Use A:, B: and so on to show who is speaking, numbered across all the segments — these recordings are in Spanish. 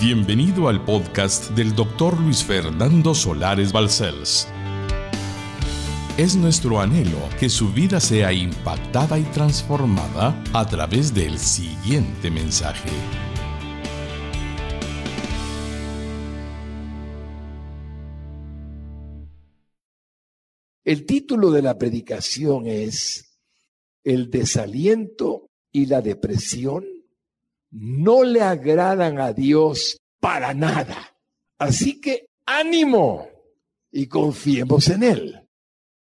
A: Bienvenido al podcast del doctor Luis Fernando Solares Balcells. Es nuestro anhelo que su vida sea impactada y transformada a través del siguiente mensaje.
B: El título de la predicación es El desaliento y la depresión no le agradan a Dios para nada. Así que ánimo y confiemos en Él.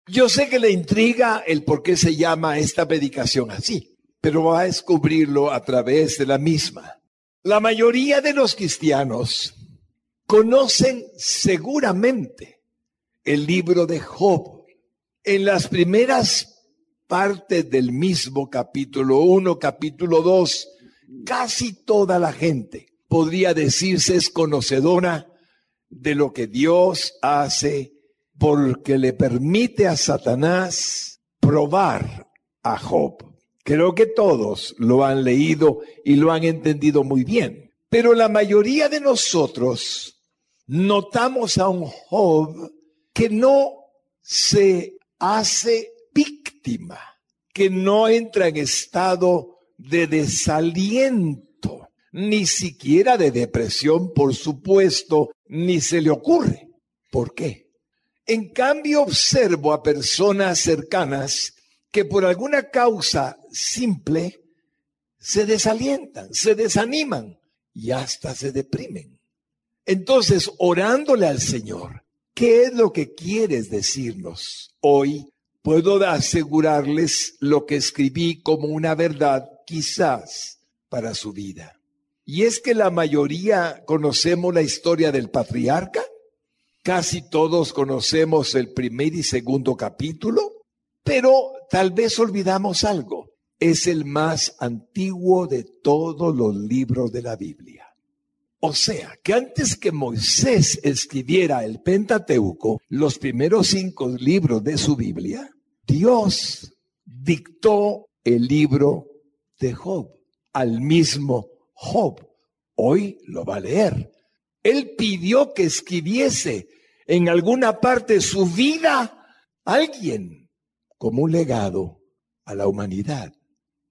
B: Yo sé que le intriga el por qué se llama esta predicación así, pero va a descubrirlo a través de la misma. La mayoría de los cristianos conocen seguramente el libro de Job. En las primeras partes del mismo capítulo 1, capítulo 2, casi toda la gente podría decirse es conocedora de lo que Dios hace porque le permite a Satanás probar a Job. Creo que todos lo han leído y lo han entendido muy bien. Pero la mayoría de nosotros notamos a un Job que no se hace víctima, que no entra en estado de desaliento, ni siquiera de depresión, por supuesto, ni se le ocurre. ¿Por qué? En cambio, observo a personas cercanas que por alguna causa simple se desalientan, se desaniman y hasta se deprimen. Entonces, orándole al Señor, ¿qué es lo que quieres decirnos hoy? Puedo asegurarles lo que escribí como una verdad quizás para su vida. Y es que la mayoría conocemos la historia del patriarca, casi todos conocemos el primer y segundo capítulo, pero tal vez olvidamos algo. Es el más antiguo de todos los libros de la Biblia. O sea, que antes que Moisés escribiera el Pentateuco, los primeros cinco libros de su Biblia, Dios dictó el libro de Job, al mismo Job. Hoy lo va a leer. Él pidió que escribiese en alguna parte su vida alguien como un legado a la humanidad.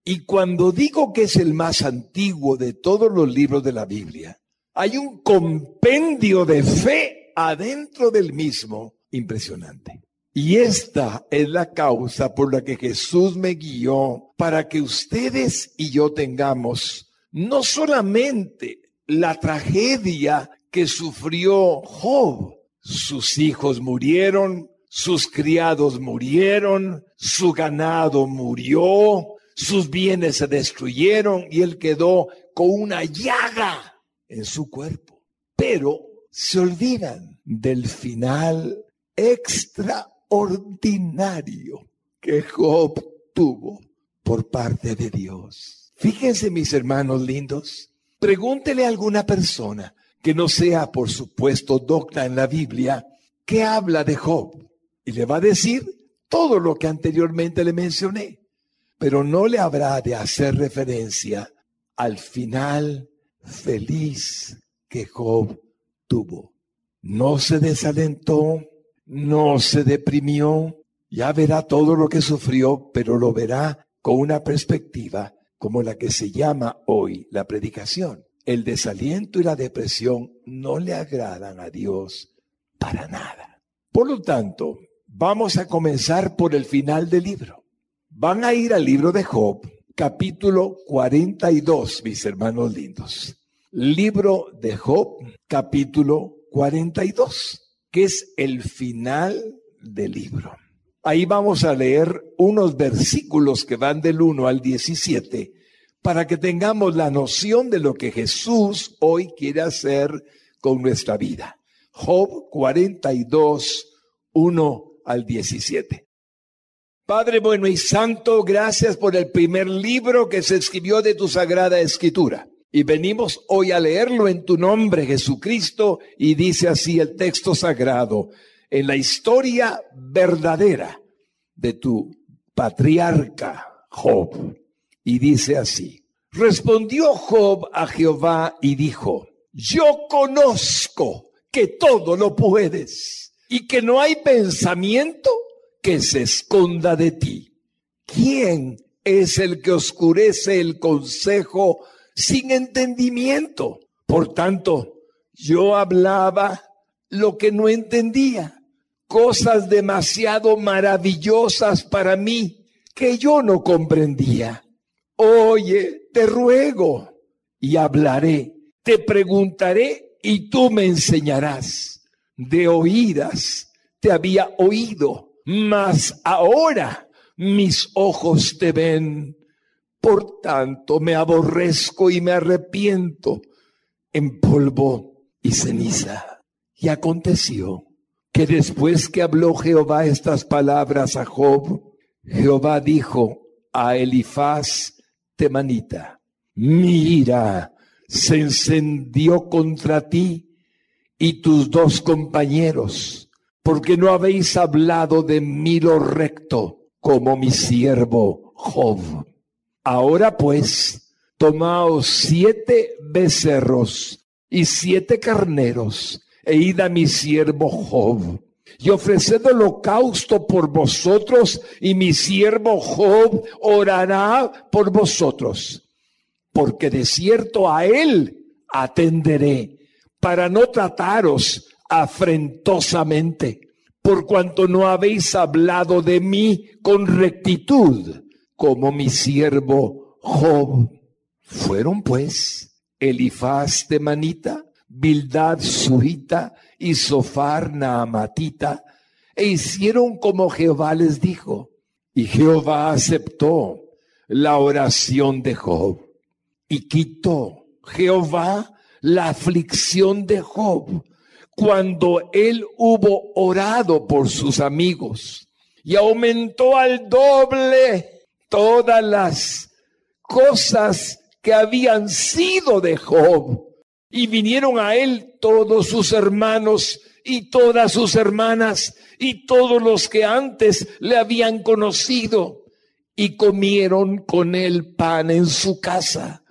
B: Y cuando digo que es el más antiguo de todos los libros de la Biblia, hay un compendio de fe adentro del mismo impresionante. Y esta es la causa por la que Jesús me guió para que ustedes y yo tengamos no solamente la tragedia que sufrió Job, sus hijos murieron, sus criados murieron, su ganado murió, sus bienes se destruyeron y él quedó con una llaga en su cuerpo. Pero se olvidan del final extra ordinario que Job tuvo por parte de Dios. Fíjense mis hermanos lindos, pregúntele a alguna persona que no sea, por supuesto, docta en la Biblia, que habla de Job y le va a decir todo lo que anteriormente le mencioné, pero no le habrá de hacer referencia al final feliz que Job tuvo. No se desalentó, no se deprimió, ya verá todo lo que sufrió, pero lo verá con una perspectiva como la que se llama hoy la predicación. El desaliento y la depresión no le agradan a Dios para nada. Por lo tanto, vamos a comenzar por el final del libro. Van a ir al libro de Job, capítulo 42, mis hermanos lindos. Libro de Job, capítulo 42 que es el final del libro. Ahí vamos a leer unos versículos que van del 1 al 17 para que tengamos la noción de lo que Jesús hoy quiere hacer con nuestra vida. Job 42, 1 al 17. Padre bueno y santo, gracias por el primer libro que se escribió de tu sagrada escritura. Y venimos hoy a leerlo en tu nombre, Jesucristo, y dice así el texto sagrado, en la historia verdadera de tu patriarca Job. Y dice así, respondió Job a Jehová y dijo, yo conozco que todo lo puedes y que no hay pensamiento que se esconda de ti. ¿Quién es el que oscurece el consejo sin entendimiento? Por tanto, yo hablaba lo que no entendía, cosas demasiado maravillosas para mí que yo no comprendía. Oye, te ruego y hablaré, te preguntaré y tú me enseñarás. De oídas te había oído, mas ahora mis ojos te ven. Por tanto me aborrezco y me arrepiento en polvo y ceniza. Y aconteció que después que habló Jehová estas palabras a Job, Jehová dijo a Elifaz temanita, mira, se encendió contra ti y tus dos compañeros, porque no habéis hablado de mí lo recto como mi siervo Job. Ahora pues, tomaos siete becerros y siete carneros e id mi siervo Job y ofreced holocausto por vosotros y mi siervo Job orará por vosotros, porque de cierto a él atenderé para no trataros afrentosamente, por cuanto no habéis hablado de mí con rectitud, como mi siervo Job. Fueron pues Elifaz de Manita, Bildad Suhita y Sofar Naamatita, e hicieron como Jehová les dijo. Y Jehová aceptó la oración de Job y quitó Jehová la aflicción de Job cuando él hubo orado por sus amigos y aumentó al doble todas las cosas que habían sido de Job y vinieron a él todos sus hermanos y todas sus hermanas y todos los que antes le habían conocido y comieron con él pan en su casa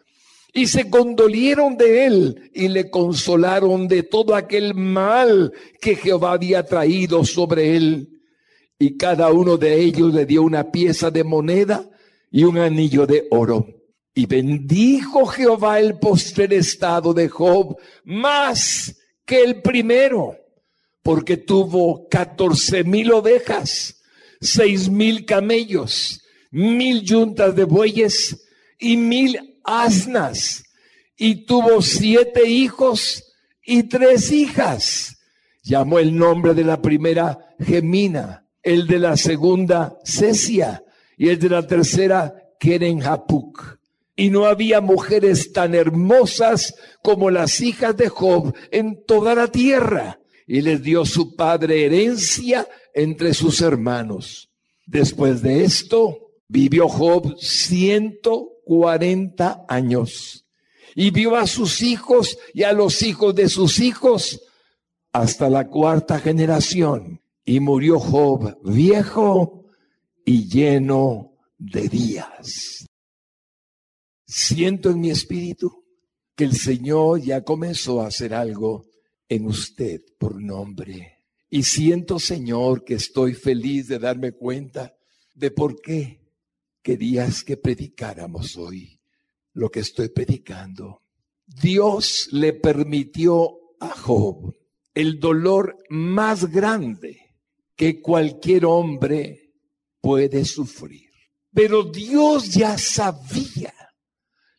B: y se condolieron de él y le consolaron de todo aquel mal que Jehová había traído sobre él. Y cada uno de ellos le dio una pieza de moneda y un anillo de oro. Y bendijo Jehová el postrer estado de Job más que el primero, porque tuvo catorce mil ovejas, seis mil camellos, mil yuntas de bueyes y mil asnas, y tuvo siete hijos y tres hijas. Llamó el nombre de la primera Gemina, el de la segunda Cesia y el de la tercera Kerenhapuk y no había mujeres tan hermosas como las hijas de Job en toda la tierra. Y les dio su padre herencia entre sus hermanos. Después de esto, vivió Job 140 años y vio a sus hijos y a los hijos de sus hijos hasta la cuarta generación. Y murió Job viejo y lleno de días. Siento en mi espíritu que el Señor ya comenzó a hacer algo en usted por nombre. Y siento, Señor, que estoy feliz de darme cuenta de por qué querías que predicáramos hoy lo que estoy predicando. Dios le permitió a Job el dolor más grande que cualquier hombre puede sufrir. Pero Dios ya sabía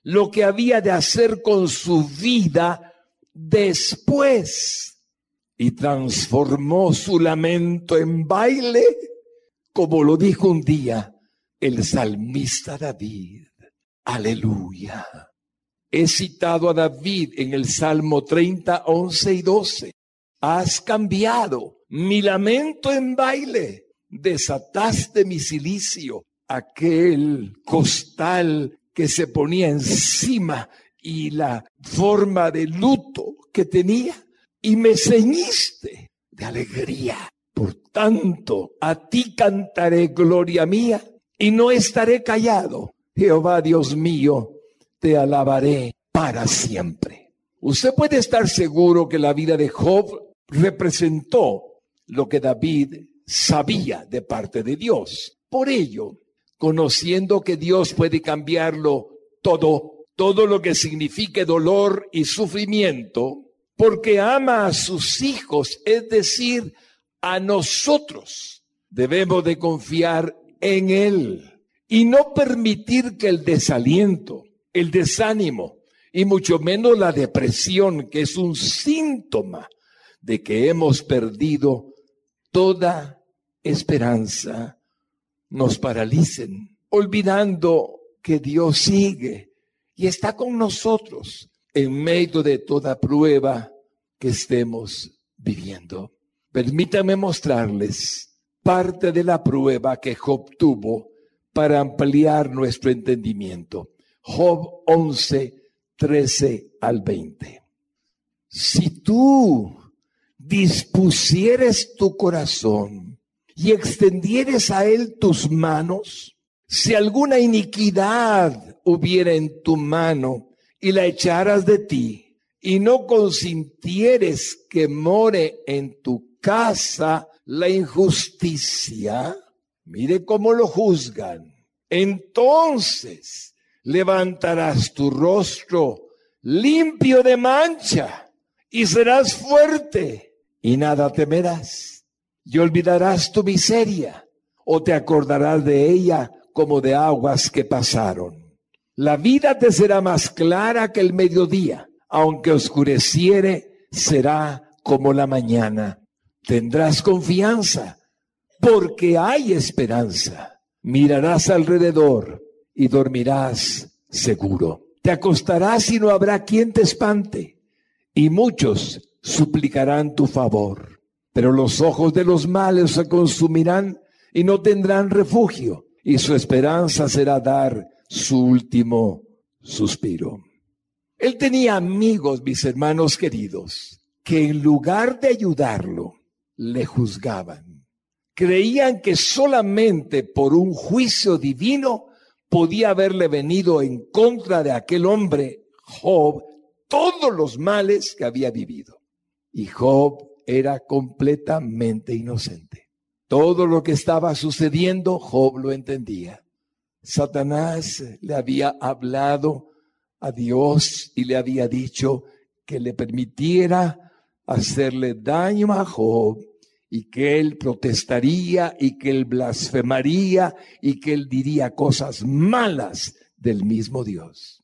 B: lo que había de hacer con su vida después y transformó su lamento en baile, como lo dijo un día el salmista David. Aleluya. He citado a David en el Salmo 30, 11 y 12. Has cambiado mi lamento en baile, desataste mi silicio, aquel costal que se ponía encima y la forma de luto que tenía y me ceñiste de alegría. Por tanto, a ti cantaré gloria mía y no estaré callado. Jehová Dios mío, te alabaré para siempre. Usted puede estar seguro que la vida de Job representó lo que David sabía de parte de Dios. Por ello, conociendo que Dios puede cambiarlo todo, todo lo que signifique dolor y sufrimiento, porque ama a sus hijos, es decir, a nosotros, debemos de confiar en Él y no permitir que el desaliento, el desánimo y mucho menos la depresión, que es un síntoma de que hemos perdido toda esperanza, nos paralicen, olvidando que Dios sigue y está con nosotros en medio de toda prueba que estemos viviendo. Permítame mostrarles parte de la prueba que Job tuvo para ampliar nuestro entendimiento. Job 11, 13 al 20. Si tú dispusieres tu corazón y extendieres a él tus manos, si alguna iniquidad hubiera en tu mano y la echaras de ti, y no consintieres que more en tu casa la injusticia, mire cómo lo juzgan. Entonces levantarás tu rostro limpio de mancha y serás fuerte y nada temerás. Y olvidarás tu miseria o te acordarás de ella como de aguas que pasaron. La vida te será más clara que el mediodía, aunque oscureciere, será como la mañana. Tendrás confianza, porque hay esperanza. Mirarás alrededor y dormirás seguro. Te acostarás y no habrá quien te espante, y muchos suplicarán tu favor. Pero los ojos de los males se consumirán y no tendrán refugio, y su esperanza será dar su último suspiro. Él tenía amigos, mis hermanos queridos, que en lugar de ayudarlo, le juzgaban. Creían que solamente por un juicio divino podía haberle venido en contra de aquel hombre, Job, todos los males que había vivido. Y Job era completamente inocente. Todo lo que estaba sucediendo, Job lo entendía. Satanás le había hablado a Dios y le había dicho que le permitiera hacerle daño a Job y que él protestaría y que él blasfemaría y que él diría cosas malas del mismo Dios.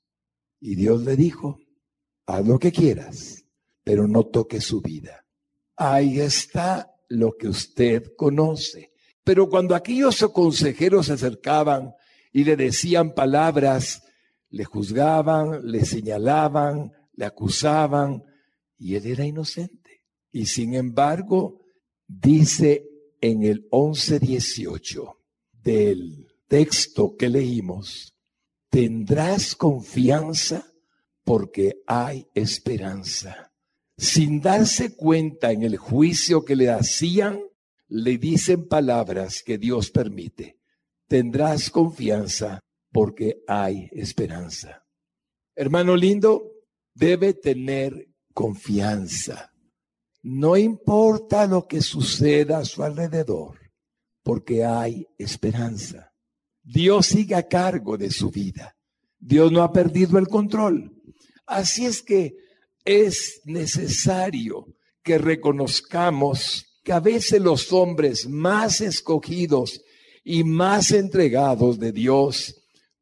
B: Y Dios le dijo, haz lo que quieras, pero no toques su vida. Ahí está lo que usted conoce. Pero cuando aquellos consejeros se acercaban y le decían palabras, le juzgaban, le señalaban, le acusaban, y él era inocente. Y sin embargo, dice en el 11.18 del texto que leímos, tendrás confianza porque hay esperanza. Sin darse cuenta en el juicio que le hacían, le dicen palabras que Dios permite. Tendrás confianza porque hay esperanza. Hermano lindo, debe tener confianza. No importa lo que suceda a su alrededor, porque hay esperanza. Dios sigue a cargo de su vida. Dios no ha perdido el control. Así es que es necesario que reconozcamos que a veces los hombres más escogidos y más entregados de Dios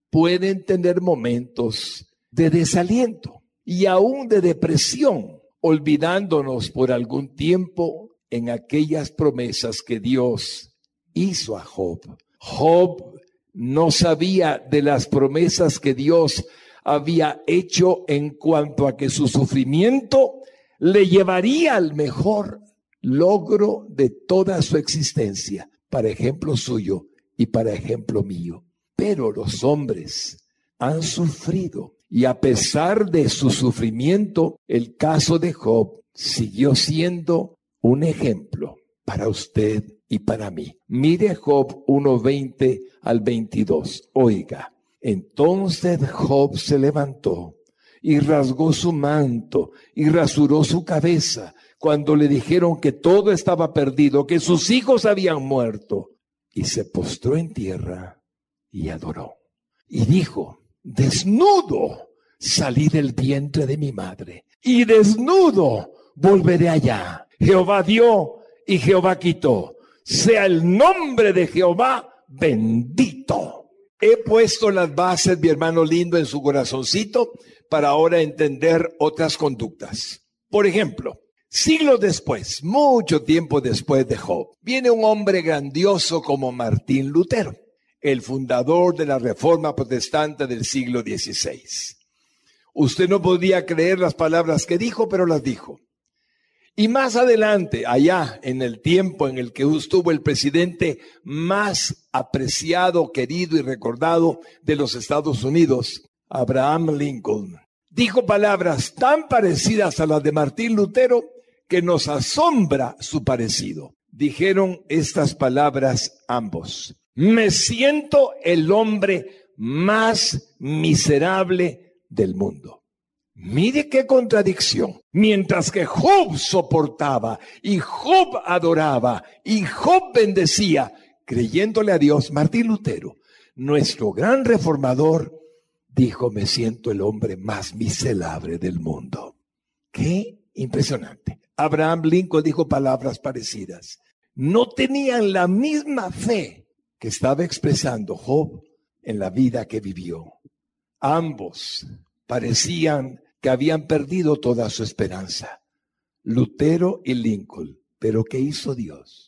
B: pueden tener momentos de desaliento y aún de depresión olvidándonos por algún tiempo en aquellas promesas que Dios hizo a Job. Job no sabía de las promesas que Dios había hecho en cuanto a que su sufrimiento le llevaría al mejor logro de toda su existencia, para ejemplo suyo y para ejemplo mío. Pero los hombres han sufrido y a pesar de su sufrimiento, el caso de Job siguió siendo un ejemplo para usted y para mí. Mire Job 1.20 al 22. Oiga, entonces Job se levantó y rasgó su manto y rasuró su cabeza cuando le dijeron que todo estaba perdido, que sus hijos habían muerto. Y se postró en tierra y adoró. Y dijo, desnudo salí del vientre de mi madre y desnudo volveré allá. Jehová dio y Jehová quitó. Sea el nombre de Jehová bendito. He puesto las bases, mi hermano lindo, en su corazoncito para ahora entender otras conductas. Por ejemplo, siglos después, mucho tiempo después de Job, viene un hombre grandioso como Martín Lutero, el fundador de la Reforma Protestante del siglo XVI. Usted no podía creer las palabras que dijo, pero las dijo. Y más adelante, allá en el tiempo en el que estuvo el presidente más apreciado, querido y recordado de los Estados Unidos, Abraham Lincoln, dijo palabras tan parecidas a las de Martín Lutero que nos asombra su parecido. Dijeron estas palabras ambos. Me siento el hombre más miserable del mundo. Mire qué contradicción. Mientras que Job soportaba y Job adoraba y Job bendecía, creyéndole a Dios, Martín Lutero, nuestro gran reformador, dijo, me siento el hombre más miserable del mundo. Qué impresionante. Abraham Lincoln dijo palabras parecidas. No tenían la misma fe que estaba expresando Job en la vida que vivió. Ambos parecían que habían perdido toda su esperanza. Lutero y Lincoln. Pero ¿qué hizo Dios?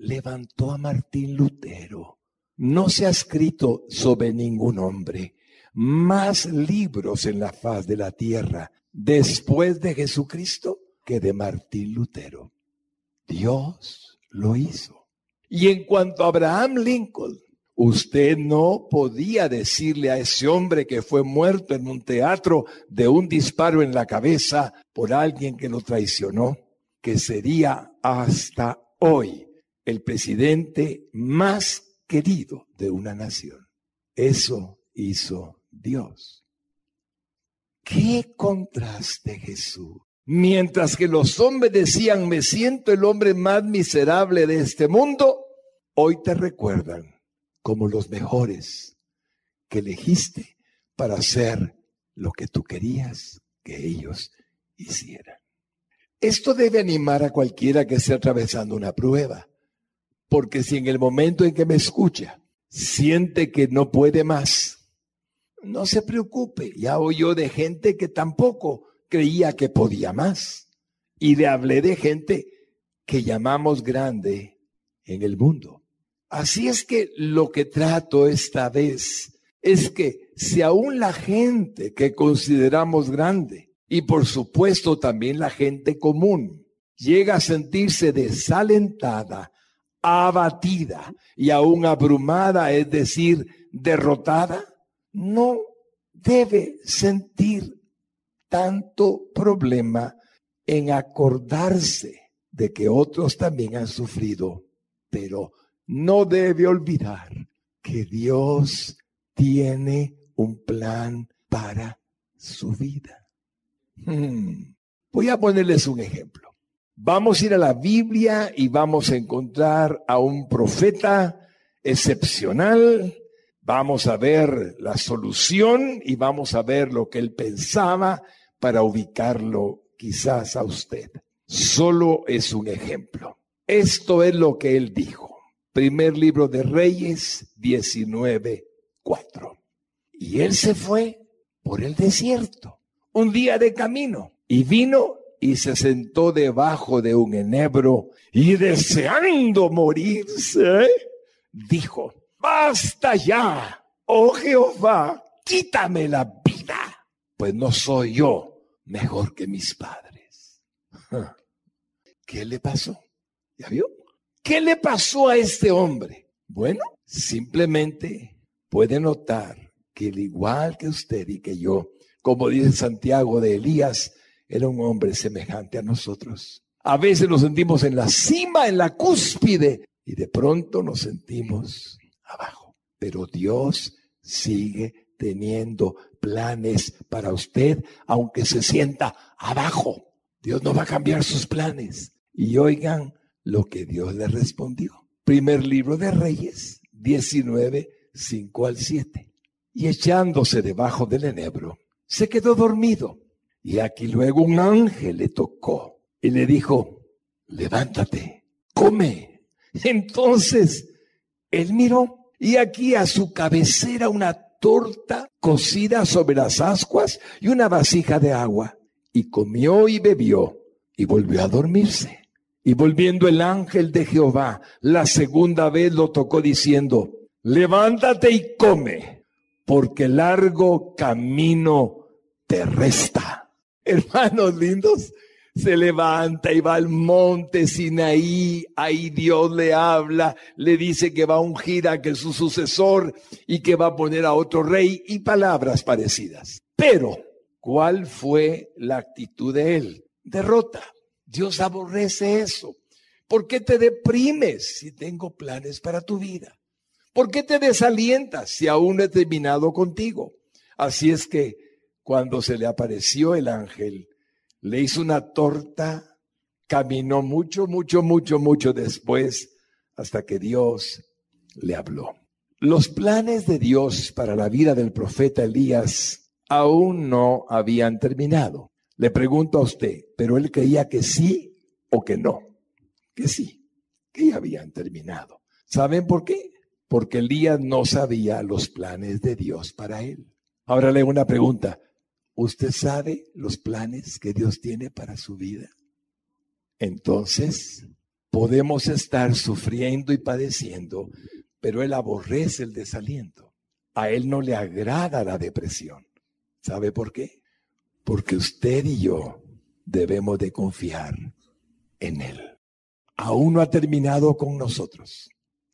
B: Levantó a Martín Lutero. No se ha escrito sobre ningún hombre más libros en la faz de la tierra después de Jesucristo que de Martín Lutero. Dios lo hizo. Y en cuanto a Abraham Lincoln, Usted no podía decirle a ese hombre que fue muerto en un teatro de un disparo en la cabeza por alguien que lo traicionó, que sería hasta hoy el presidente más querido de una nación. Eso hizo Dios. Qué contraste Jesús. Mientras que los hombres decían, me siento el hombre más miserable de este mundo, hoy te recuerdan como los mejores que elegiste para hacer lo que tú querías que ellos hicieran. Esto debe animar a cualquiera que esté atravesando una prueba, porque si en el momento en que me escucha siente que no puede más, no se preocupe, ya oyó de gente que tampoco creía que podía más. Y le hablé de gente que llamamos grande en el mundo. Así es que lo que trato esta vez es que si aún la gente que consideramos grande, y por supuesto también la gente común, llega a sentirse desalentada, abatida y aún abrumada, es decir, derrotada, no debe sentir tanto problema en acordarse de que otros también han sufrido, pero no debe olvidar que Dios tiene un plan para su vida. Hmm. Voy a ponerles un ejemplo. Vamos a ir a la Biblia y vamos a encontrar a un profeta excepcional. Vamos a ver la solución y vamos a ver lo que él pensaba para ubicarlo quizás a usted. Solo es un ejemplo. Esto es lo que él dijo. Primer libro de Reyes 19:4. Y él se fue por el desierto, un día de camino, y vino y se sentó debajo de un enebro y deseando morirse, dijo, basta ya, oh Jehová, quítame la vida, pues no soy yo mejor que mis padres. ¿Qué le pasó? ¿Ya vio? ¿Qué le pasó a este hombre? Bueno, simplemente puede notar que al igual que usted y que yo, como dice Santiago de Elías, era un hombre semejante a nosotros. A veces nos sentimos en la cima, en la cúspide, y de pronto nos sentimos abajo. Pero Dios sigue teniendo planes para usted, aunque se sienta abajo. Dios no va a cambiar sus planes. Y oigan lo que Dios le respondió. Primer libro de Reyes, 19, 5 al 7. Y echándose debajo del enebro, se quedó dormido. Y aquí luego un ángel le tocó y le dijo, levántate, come. Entonces él miró y aquí a su cabecera una torta cocida sobre las ascuas y una vasija de agua. Y comió y bebió y volvió a dormirse. Y volviendo el ángel de Jehová, la segunda vez lo tocó diciendo, levántate y come, porque largo camino te resta. Hermanos lindos, se levanta y va al monte Sinaí, ahí Dios le habla, le dice que va a ungir a que su sucesor y que va a poner a otro rey y palabras parecidas. Pero, ¿cuál fue la actitud de él? Derrota. Dios aborrece eso. ¿Por qué te deprimes si tengo planes para tu vida? ¿Por qué te desalientas si aún he terminado contigo? Así es que cuando se le apareció el ángel, le hizo una torta, caminó mucho, mucho, mucho, mucho después hasta que Dios le habló. Los planes de Dios para la vida del profeta Elías aún no habían terminado. Le pregunto a usted, ¿pero él creía que sí o que no? Que sí, que ya habían terminado. ¿Saben por qué? Porque Elías no sabía los planes de Dios para él. Ahora le hago una pregunta. ¿Usted sabe los planes que Dios tiene para su vida? Entonces, podemos estar sufriendo y padeciendo, pero Él aborrece el desaliento. A Él no le agrada la depresión. ¿Sabe por qué? Porque usted y yo debemos de confiar en Él. Aún no ha terminado con nosotros.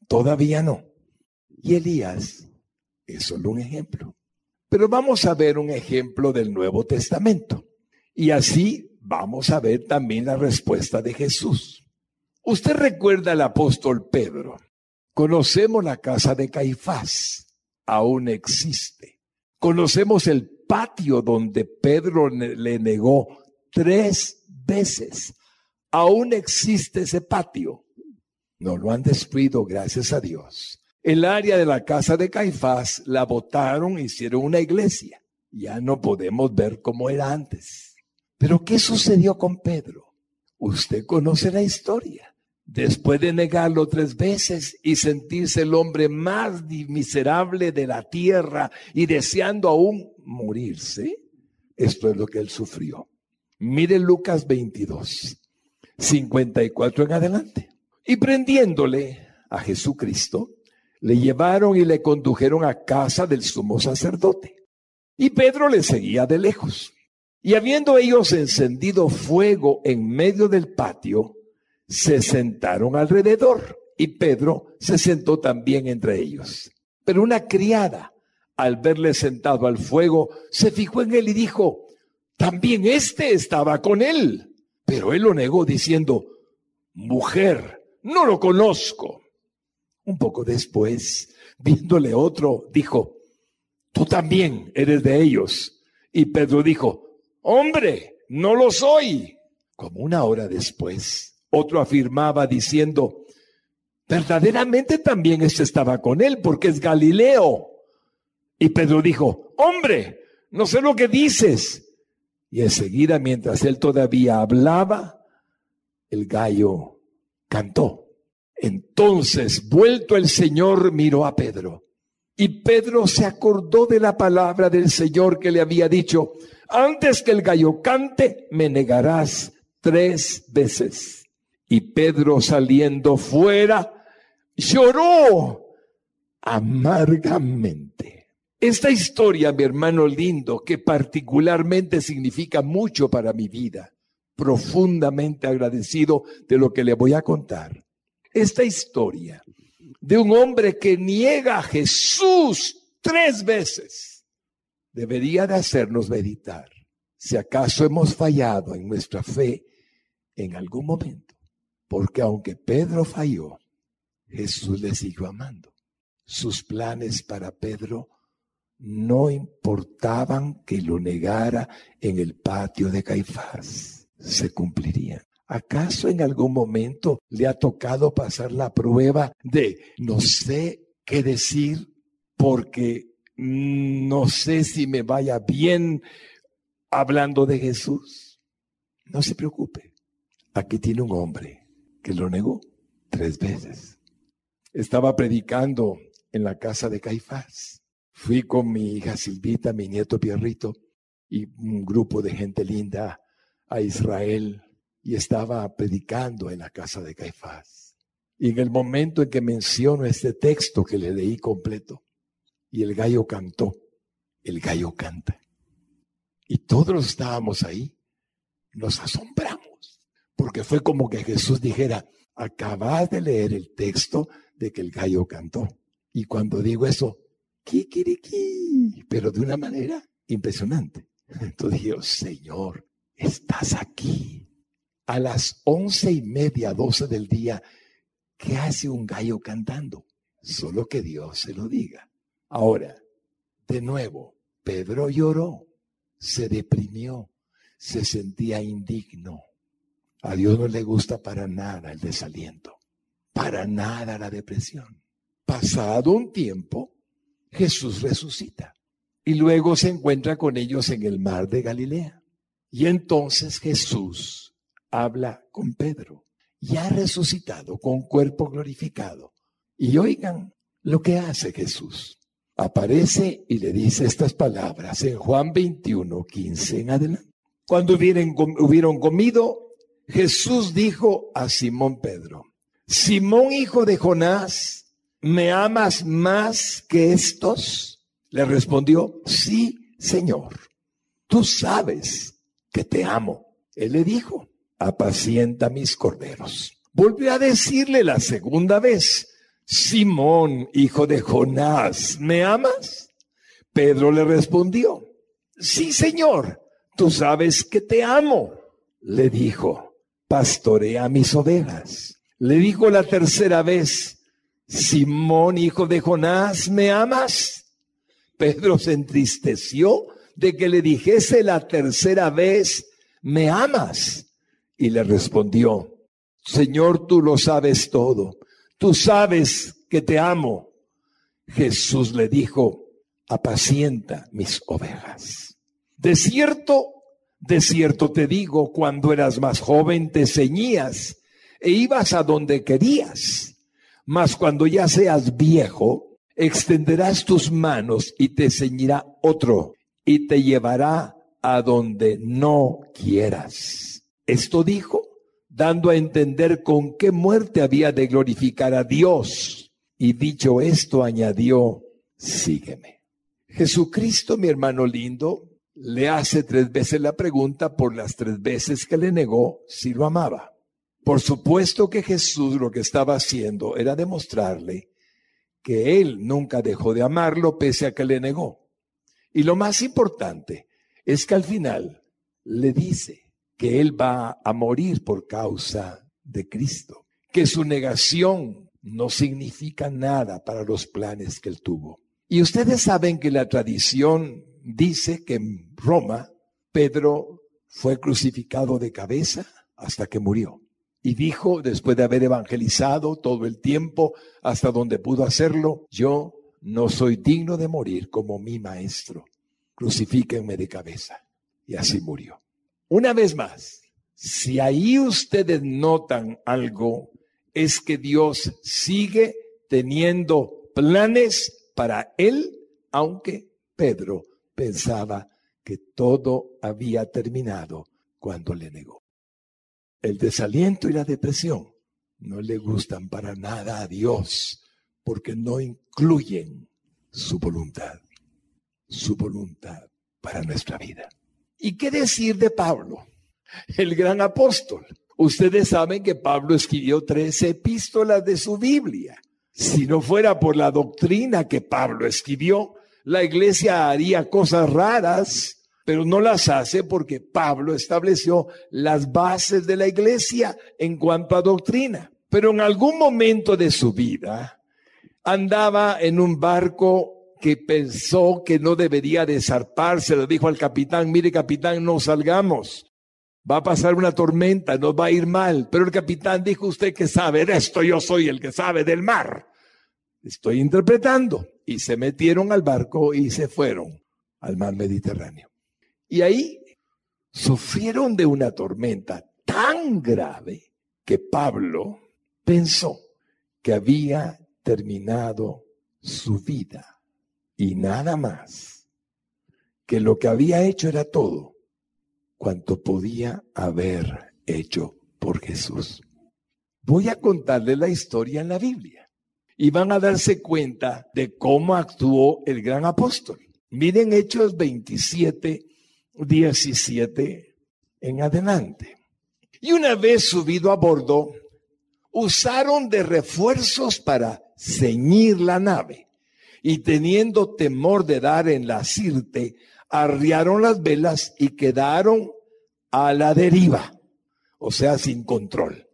B: Todavía no. Y Elías es solo un ejemplo. Pero vamos a ver un ejemplo del Nuevo Testamento. Y así vamos a ver también la respuesta de Jesús. Usted recuerda al apóstol Pedro. Conocemos la casa de Caifás. Aún existe. Conocemos el patio donde Pedro le negó tres veces. Aún existe ese patio. No lo han destruido, gracias a Dios. El área de la casa de Caifás la botaron, hicieron una iglesia. Ya no podemos ver cómo era antes. Pero ¿qué sucedió con Pedro? Usted conoce la historia. Después de negarlo tres veces y sentirse el hombre más miserable de la tierra y deseando aún morirse, esto es lo que él sufrió. Mire Lucas 22, 54 en adelante. Y prendiéndole a Jesucristo, le llevaron y le condujeron a casa del sumo sacerdote. Y Pedro le seguía de lejos. Y habiendo ellos encendido fuego en medio del patio, se sentaron alrededor y Pedro se sentó también entre ellos. Pero una criada, al verle sentado al fuego, se fijó en él y dijo, también éste estaba con él. Pero él lo negó diciendo, mujer, no lo conozco. Un poco después, viéndole otro, dijo, tú también eres de ellos. Y Pedro dijo, hombre, no lo soy. Como una hora después, otro afirmaba diciendo, verdaderamente también este estaba con él porque es Galileo. Y Pedro dijo, hombre, no sé lo que dices. Y enseguida, mientras él todavía hablaba, el gallo cantó. Entonces, vuelto el Señor, miró a Pedro. Y Pedro se acordó de la palabra del Señor que le había dicho, antes que el gallo cante, me negarás tres veces. Y Pedro saliendo fuera lloró amargamente. Esta historia, mi hermano lindo, que particularmente significa mucho para mi vida, profundamente agradecido de lo que le voy a contar. Esta historia de un hombre que niega a Jesús tres veces debería de hacernos meditar si acaso hemos fallado en nuestra fe en algún momento. Porque aunque Pedro falló, Jesús le siguió amando. Sus planes para Pedro no importaban que lo negara en el patio de Caifás, se cumplirían. ¿Acaso en algún momento le ha tocado pasar la prueba de no sé qué decir porque no sé si me vaya bien hablando de Jesús? No se preocupe. Aquí tiene un hombre que lo negó tres veces. Estaba predicando en la casa de Caifás. Fui con mi hija Silvita, mi nieto Pierrito y un grupo de gente linda a Israel y estaba predicando en la casa de Caifás. Y en el momento en que menciono este texto que le leí completo, y el gallo cantó, el gallo canta. Y todos estábamos ahí, nos asombramos, porque fue como que Jesús dijera, acabas de leer el texto de que el gallo cantó. Y cuando digo eso, kikiriki, pero de una manera impresionante. Entonces dije, Señor, estás aquí a las once y media, doce del día, ¿qué hace un gallo cantando? Solo que Dios se lo diga. Ahora, de nuevo, Pedro lloró, se deprimió, se sentía indigno. A Dios no le gusta para nada el desaliento, para nada la depresión. Pasado un tiempo, Jesús resucita y luego se encuentra con ellos en el mar de Galilea. Y entonces Jesús habla con Pedro. y ha resucitado con cuerpo glorificado. Y oigan lo que hace Jesús. Aparece y le dice estas palabras en Juan 21, 15 en adelante. Cuando hubieron, comido, Jesús dijo a Simón Pedro, Simón hijo de Jonás, ¿me amas más que estos? Le respondió, sí, Señor, tú sabes que te amo. Él le dijo, apacienta mis corderos. Volvió a decirle la segunda vez, Simón, hijo de Jonás, ¿me amas? Pedro le respondió, sí, Señor, tú sabes que te amo. Le dijo, pastorea mis ovejas. Le dijo la tercera vez, Simón, hijo de Jonás, ¿me amas? Pedro se entristeció de que le dijese la tercera vez, ¿me amas? Y le respondió, Señor, tú lo sabes todo, tú sabes que te amo. Jesús le dijo, apacienta mis ovejas. De cierto, de cierto te digo, cuando eras más joven te ceñías e ibas a donde querías, mas cuando ya seas viejo, extenderás tus manos y te ceñirá otro y te llevará a donde no quieras. Esto dijo, dando a entender con qué muerte había de glorificar a Dios. Y dicho esto, añadió, sígueme. Jesucristo, mi hermano lindo, le hace tres veces la pregunta por las tres veces que le negó si lo amaba. Por supuesto que Jesús lo que estaba haciendo era demostrarle que él nunca dejó de amarlo pese a que le negó. Y lo más importante es que al final le dice, que Él va a morir por causa de Cristo, que su negación no significa nada para los planes que Él tuvo. Y ustedes saben que la tradición dice que en Roma Pedro fue crucificado de cabeza hasta que murió. Y dijo, después de haber evangelizado todo el tiempo hasta donde pudo hacerlo, yo no soy digno de morir como mi maestro. Crucifíquenme de cabeza. Y así murió. Una vez más, si ahí ustedes notan algo, es que Dios sigue teniendo planes para él, aunque Pedro pensaba que todo había terminado cuando le negó. El desaliento y la depresión no le gustan para nada a Dios porque no incluyen su voluntad, su voluntad para nuestra vida. ¿Y qué decir de Pablo, el gran apóstol? Ustedes saben que Pablo escribió tres epístolas de su Biblia. Si no fuera por la doctrina que Pablo escribió, la iglesia haría cosas raras, pero no las hace porque Pablo estableció las bases de la iglesia en cuanto a doctrina. Pero en algún momento de su vida andaba en un barco que pensó que no debería desarparse, le dijo al capitán, mire capitán, no salgamos. Va a pasar una tormenta, nos va a ir mal. Pero el capitán dijo, usted que sabe de esto, yo soy el que sabe del mar. Estoy interpretando. Y se metieron al barco y se fueron al mar Mediterráneo. Y ahí sufrieron de una tormenta tan grave que Pablo pensó que había terminado su vida y nada más, que lo que había hecho era todo cuanto podía haber hecho por Jesús. Voy a contarle la historia en la Biblia y van a darse cuenta de cómo actuó el gran apóstol. Miren Hechos 27, 17 en adelante. Y una vez subido a bordo, usaron de refuerzos para ceñir la nave y teniendo temor de dar en la sirte, arriaron las velas y quedaron a la deriva, o sea, sin control.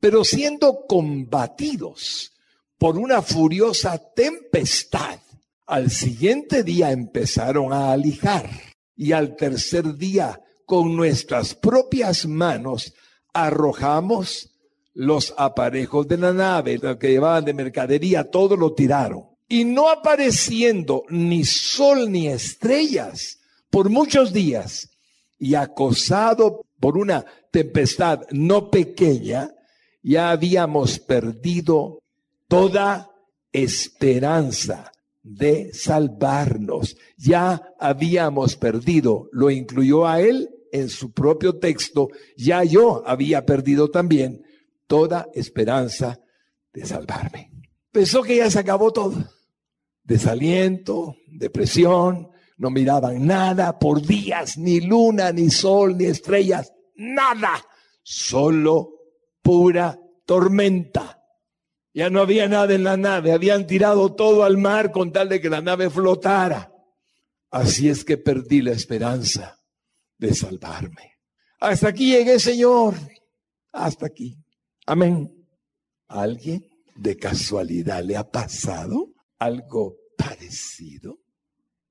B: Pero siendo combatidos por una furiosa tempestad, al siguiente día empezaron a alijar y al tercer día con nuestras propias manos arrojamos los aparejos de la nave, lo que llevaban de mercadería, todo lo tiraron. Y no apareciendo ni sol ni estrellas por muchos días, y acosado por una tempestad no pequeña, ya habíamos perdido toda esperanza de salvarnos. Ya habíamos perdido, lo incluyó a él en su propio texto, ya yo había perdido también toda esperanza de salvarme. Pensó que ya se acabó todo. Desaliento, depresión, no miraban nada por días, ni luna, ni sol, ni estrellas, nada, solo pura tormenta. Ya no había nada en la nave, habían tirado todo al mar con tal de que la nave flotara. Así es que perdí la esperanza de salvarme. Hasta aquí llegué, Señor. Hasta aquí. Amén. ¿Alguien de casualidad le ha pasado algo parecido?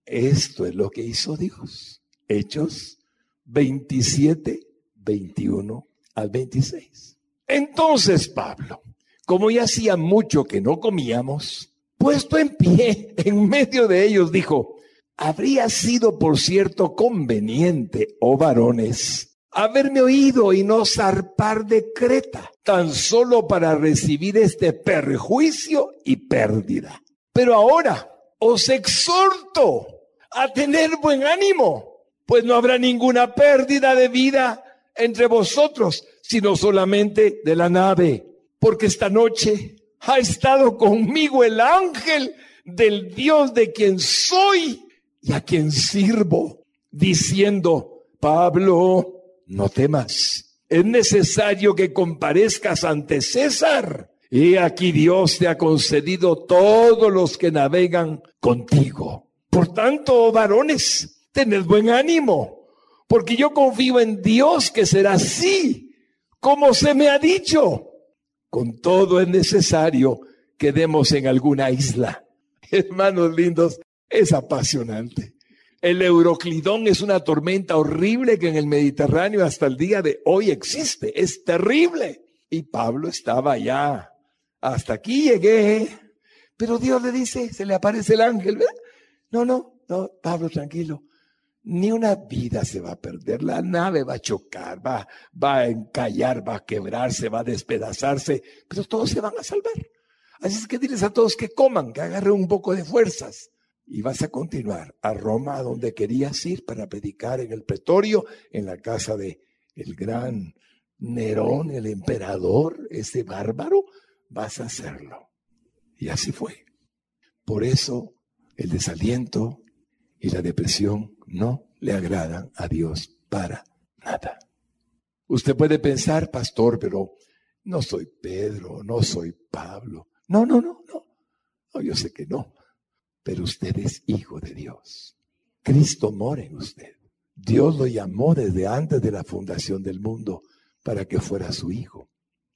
B: Esto es lo que hizo Dios. Hechos 27, 21 al 26. Entonces Pablo, como ya hacía mucho que no comíamos, puesto en pie en medio de ellos, dijo, habría sido por cierto conveniente, oh varones, haberme oído y no zarpar de Creta, tan solo para recibir este perjuicio y pérdida. Pero ahora os exhorto a tener buen ánimo, pues no habrá ninguna pérdida de vida entre vosotros, sino solamente de la nave, porque esta noche ha estado conmigo el ángel del Dios de quien soy y a quien sirvo, diciendo, Pablo, no temas, es necesario que comparezcas ante César. Y aquí Dios te ha concedido todos los que navegan contigo. Por tanto, varones, tened buen ánimo, porque yo confío en Dios que será así, como se me ha dicho. Con todo es necesario que demos en alguna isla. Hermanos lindos, es apasionante. El Euroclidón es una tormenta horrible que en el Mediterráneo hasta el día de hoy existe. Es terrible. Y Pablo estaba allá. Hasta aquí llegué. Pero Dios le dice, se le aparece el ángel, ¿verdad? No, no, no, Pablo, tranquilo. Ni una vida se va a perder. La nave va a chocar, va, va a encallar, va a quebrarse, va a despedazarse, pero todos se van a salvar. Así es que diles a todos que coman, que agarren un poco de fuerzas. Y vas a continuar a Roma, a donde querías ir para predicar en el pretorio, en la casa de el gran Nerón, el emperador, ese bárbaro, vas a hacerlo. Y así fue. Por eso el desaliento y la depresión no le agradan a Dios para nada. Usted puede pensar, pastor, pero no soy Pedro, no soy Pablo. No, no, no, no. Yo sé que no. Pero usted es hijo de Dios. Cristo mora en usted. Dios lo llamó desde antes de la fundación del mundo para que fuera su hijo.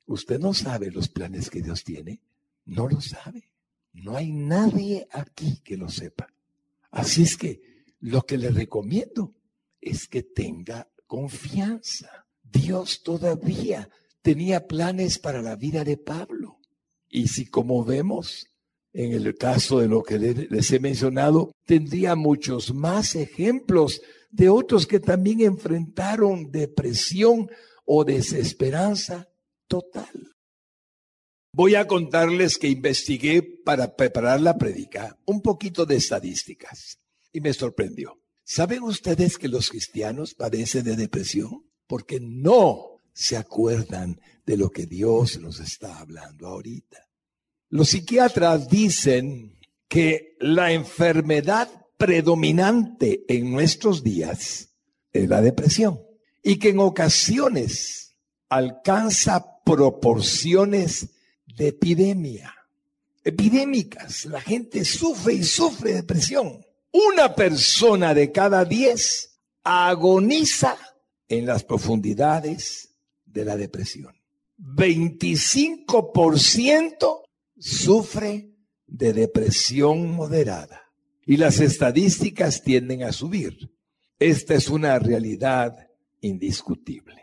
B: ¿Usted no sabe los planes que Dios tiene? No lo sabe. No hay nadie aquí que lo sepa. Así es que lo que le recomiendo es que tenga confianza. Dios todavía tenía planes para la vida de Pablo. Y si como vemos en el caso de lo que les he mencionado, tendría muchos más ejemplos de otros que también enfrentaron depresión o desesperanza total. Voy a contarles que investigué para preparar la predica un poquito de estadísticas y me sorprendió. ¿Saben ustedes que los cristianos padecen de depresión? Porque no se acuerdan de lo que Dios nos está hablando ahorita. Los psiquiatras dicen que la enfermedad predominante en nuestros días es la depresión y que en ocasiones alcanza proporciones de epidemia, epidémicas. La gente sufre y sufre depresión. Una persona de cada diez agoniza en las profundidades de la depresión. 25% sufre de depresión moderada y las estadísticas tienden a subir. Esta es una realidad indiscutible.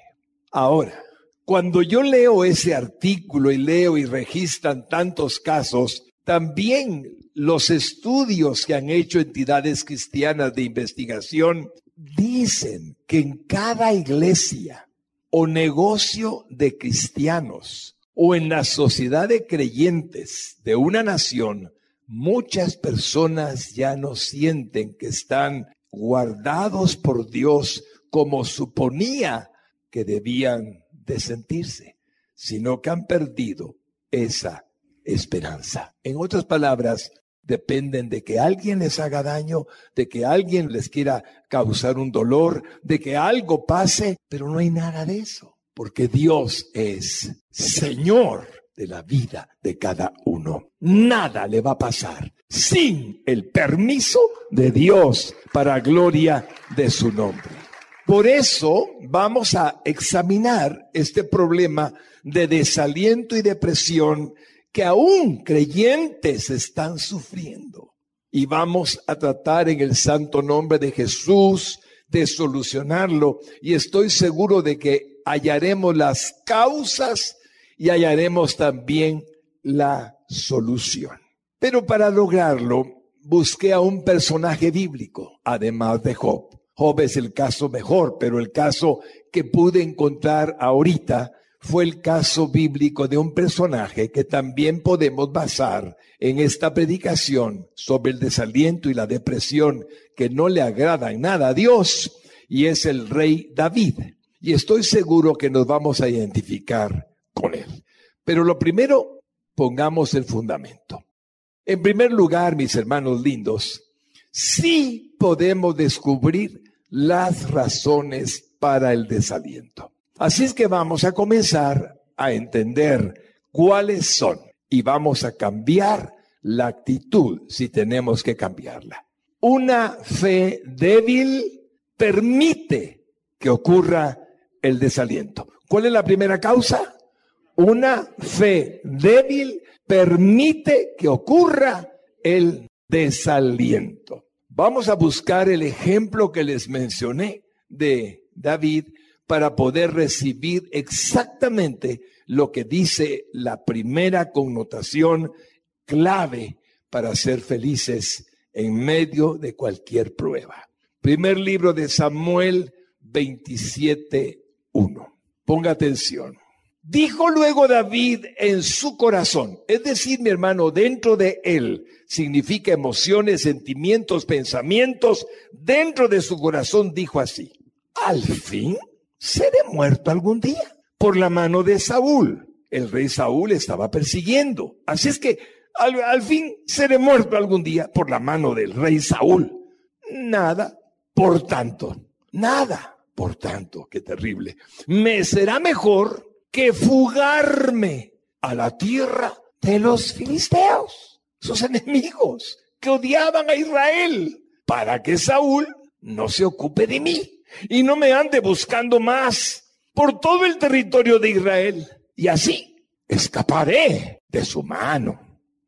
B: Ahora, cuando yo leo ese artículo y leo y registran tantos casos, también los estudios que han hecho entidades cristianas de investigación dicen que en cada iglesia o negocio de cristianos o en la sociedad de creyentes de una nación muchas personas ya no sienten que están guardados por Dios como suponía que debían de sentirse, sino que han perdido esa esperanza. En otras palabras, dependen de que alguien les haga daño, de que alguien les quiera causar un dolor, de que algo pase, pero no hay nada de eso, porque Dios es Señor de la vida de cada uno. Nada le va a pasar sin el permiso de Dios para gloria de su nombre. Por eso vamos a examinar este problema de desaliento y depresión que aún creyentes están sufriendo. Y vamos a tratar en el santo nombre de Jesús de solucionarlo. Y estoy seguro de que hallaremos las causas y hallaremos también la solución. Pero para lograrlo, busqué a un personaje bíblico, además de Job. Job es el caso mejor, pero el caso que pude encontrar ahorita fue el caso bíblico de un personaje que también podemos basar en esta predicación sobre el desaliento y la depresión que no le agradan nada a Dios, y es el rey David. Y estoy seguro que nos vamos a identificar con él. Pero lo primero, pongamos el fundamento. En primer lugar, mis hermanos lindos, sí podemos descubrir las razones para el desaliento. Así es que vamos a comenzar a entender cuáles son y vamos a cambiar la actitud si tenemos que cambiarla. Una fe débil permite que ocurra el desaliento. ¿Cuál es la primera causa? Una fe débil permite que ocurra el desaliento. Vamos a buscar el ejemplo que les mencioné de David para poder recibir exactamente lo que dice la primera connotación clave para ser felices en medio de cualquier prueba. Primer libro de Samuel 27.1. Ponga atención. Dijo luego David en su corazón, es decir, mi hermano, dentro de él, significa emociones, sentimientos, pensamientos, dentro de su corazón dijo así, al fin seré muerto algún día por la mano de Saúl. El rey Saúl estaba persiguiendo. Así es que al, fin seré muerto algún día por la mano del rey Saúl. Nada, por tanto, nada, por tanto, qué terrible. Me será mejor que fugarme a la tierra de los filisteos, sus enemigos que odiaban a Israel, para que Saúl no se ocupe de mí y no me ande buscando más por todo el territorio de Israel. Y así escaparé de su mano.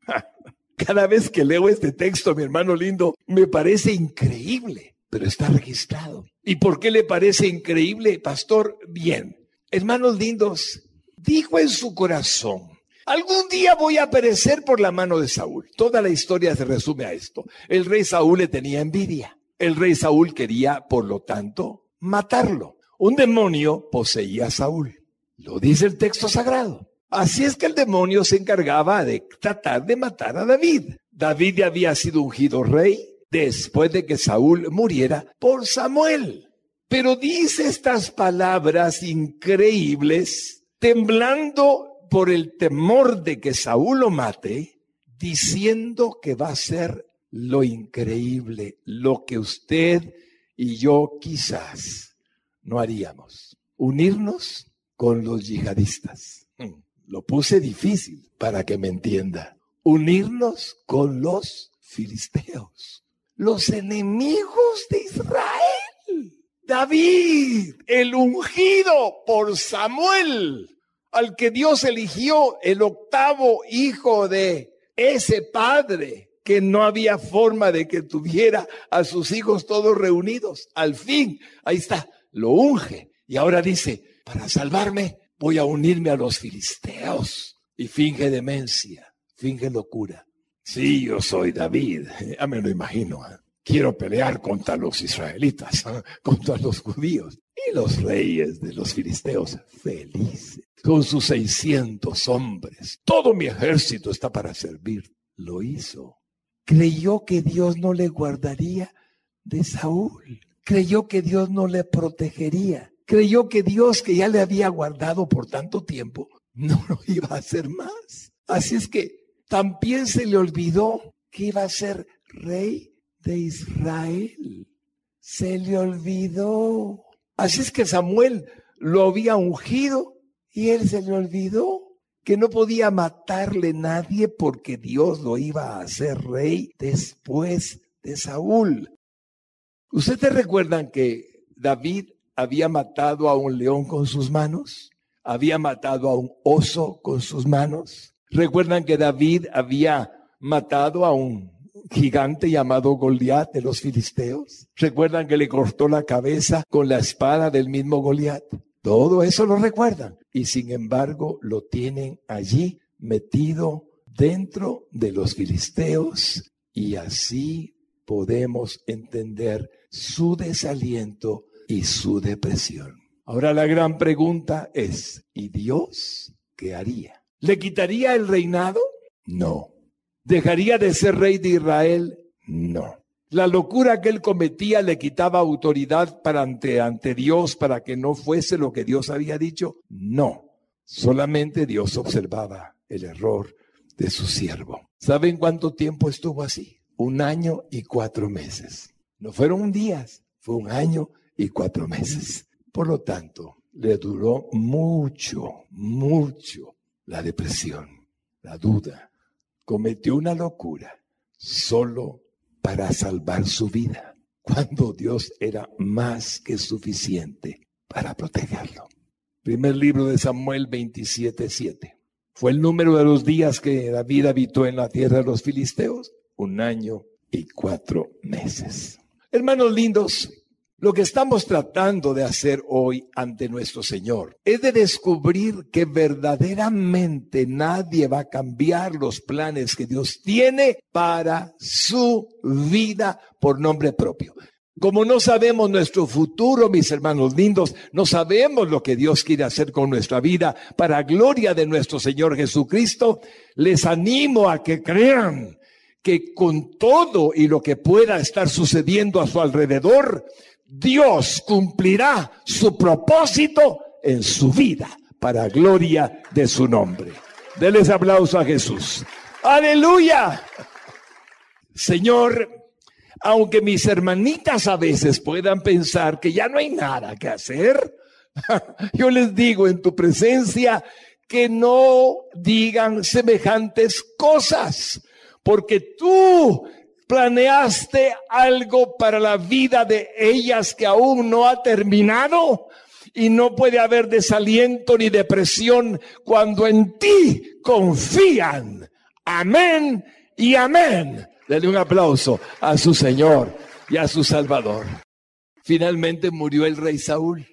B: Cada vez que leo este texto, mi hermano lindo, me parece increíble, pero está registrado. ¿Y por qué le parece increíble, pastor? Bien, hermanos lindos, dijo en su corazón, algún día voy a perecer por la mano de Saúl. Toda la historia se resume a esto. El rey Saúl le tenía envidia. El rey Saúl quería, por lo tanto, matarlo. Un demonio poseía a Saúl. Lo dice el texto sagrado. Así es que el demonio se encargaba de tratar de matar a David. David había sido ungido rey después de que Saúl muriera por Samuel. Pero dice estas palabras increíbles, temblando por el temor de que Saúl lo mate, diciendo que va a ser lo increíble, lo que usted y yo quizás no haríamos. Unirnos con los yihadistas. Hmm. Lo puse difícil para que me entienda. Unirnos con los filisteos, los enemigos de Israel. David, el ungido por Samuel, al que Dios eligió, el octavo hijo de ese padre que no había forma de que tuviera a sus hijos todos reunidos. Al fin, ahí está, lo unge. Y ahora dice, para salvarme, voy a unirme a los filisteos. Y finge demencia, finge locura. Sí, yo soy David, ya me lo imagino. ¿eh? Quiero pelear contra los israelitas, ¿eh? contra los judíos. Y los reyes de los filisteos, felices, con sus 600 hombres. Todo mi ejército está para servir. Lo hizo. Creyó que Dios no le guardaría de Saúl. Creyó que Dios no le protegería creyó que Dios, que ya le había guardado por tanto tiempo, no lo iba a hacer más. Así es que también se le olvidó que iba a ser rey de Israel. Se le olvidó. Así es que Samuel lo había ungido y él se le olvidó que no podía matarle nadie porque Dios lo iba a hacer rey después de Saúl. Ustedes recuerdan que David había matado a un león con sus manos, había matado a un oso con sus manos. Recuerdan que David había matado a un gigante llamado Goliat de los filisteos. Recuerdan que le cortó la cabeza con la espada del mismo Goliat. Todo eso lo recuerdan. Y sin embargo lo tienen allí metido dentro de los filisteos. Y así podemos entender su desaliento y su depresión. Ahora la gran pregunta es, ¿y Dios qué haría? ¿Le quitaría el reinado? No. ¿Dejaría de ser rey de Israel? No. La locura que él cometía le quitaba autoridad ante, ante Dios para que no fuese lo que Dios había dicho? No. Solamente Dios observaba el error de su siervo. ¿Saben cuánto tiempo estuvo así? Un año y cuatro meses. No fueron días, fue un año y cuatro meses. Por lo tanto, le duró mucho, mucho la depresión, la duda. Cometió una locura solo para salvar su vida, cuando Dios era más que suficiente para protegerlo. Primer libro de Samuel 27:7. Fue el número de los días que David habitó en la tierra de los filisteos, un año y cuatro meses. Hermanos lindos, lo que estamos tratando de hacer hoy ante nuestro Señor es de descubrir que verdaderamente nadie va a cambiar los planes que Dios tiene para su vida por nombre propio. Como no sabemos nuestro futuro, mis hermanos lindos, no sabemos lo que Dios quiere hacer con nuestra vida para gloria de nuestro Señor Jesucristo, les animo a que crean que con todo y lo que pueda estar sucediendo a su alrededor, Dios cumplirá su propósito en su vida para gloria de su nombre. Deles aplauso a Jesús. Aleluya. Señor, aunque mis hermanitas a veces puedan pensar que ya no hay nada que hacer, yo les digo en tu presencia que no digan semejantes cosas, porque tú planeaste algo para la vida de ellas que aún no ha terminado y no puede haber desaliento ni depresión cuando en ti confían. Amén y amén. Dale un aplauso a su Señor y a su Salvador. Finalmente murió el rey Saúl.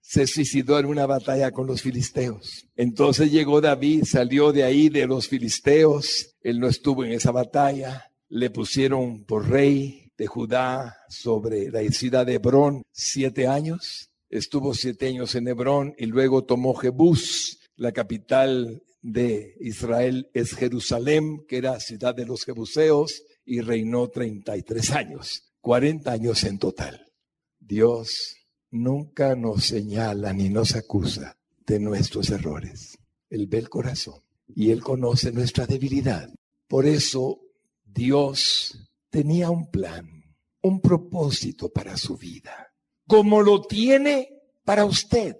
B: Se suicidó en una batalla con los filisteos. Entonces llegó David, salió de ahí de los filisteos. Él no estuvo en esa batalla. Le pusieron por rey de Judá sobre la ciudad de Hebrón siete años. Estuvo siete años en Hebrón y luego tomó Jebús, la capital de Israel es Jerusalén, que era ciudad de los jebuseos, y reinó 33 años, 40 años en total. Dios nunca nos señala ni nos acusa de nuestros errores. Él ve el corazón y Él conoce nuestra debilidad. Por eso Dios tenía un plan, un propósito para su vida, como lo tiene para usted.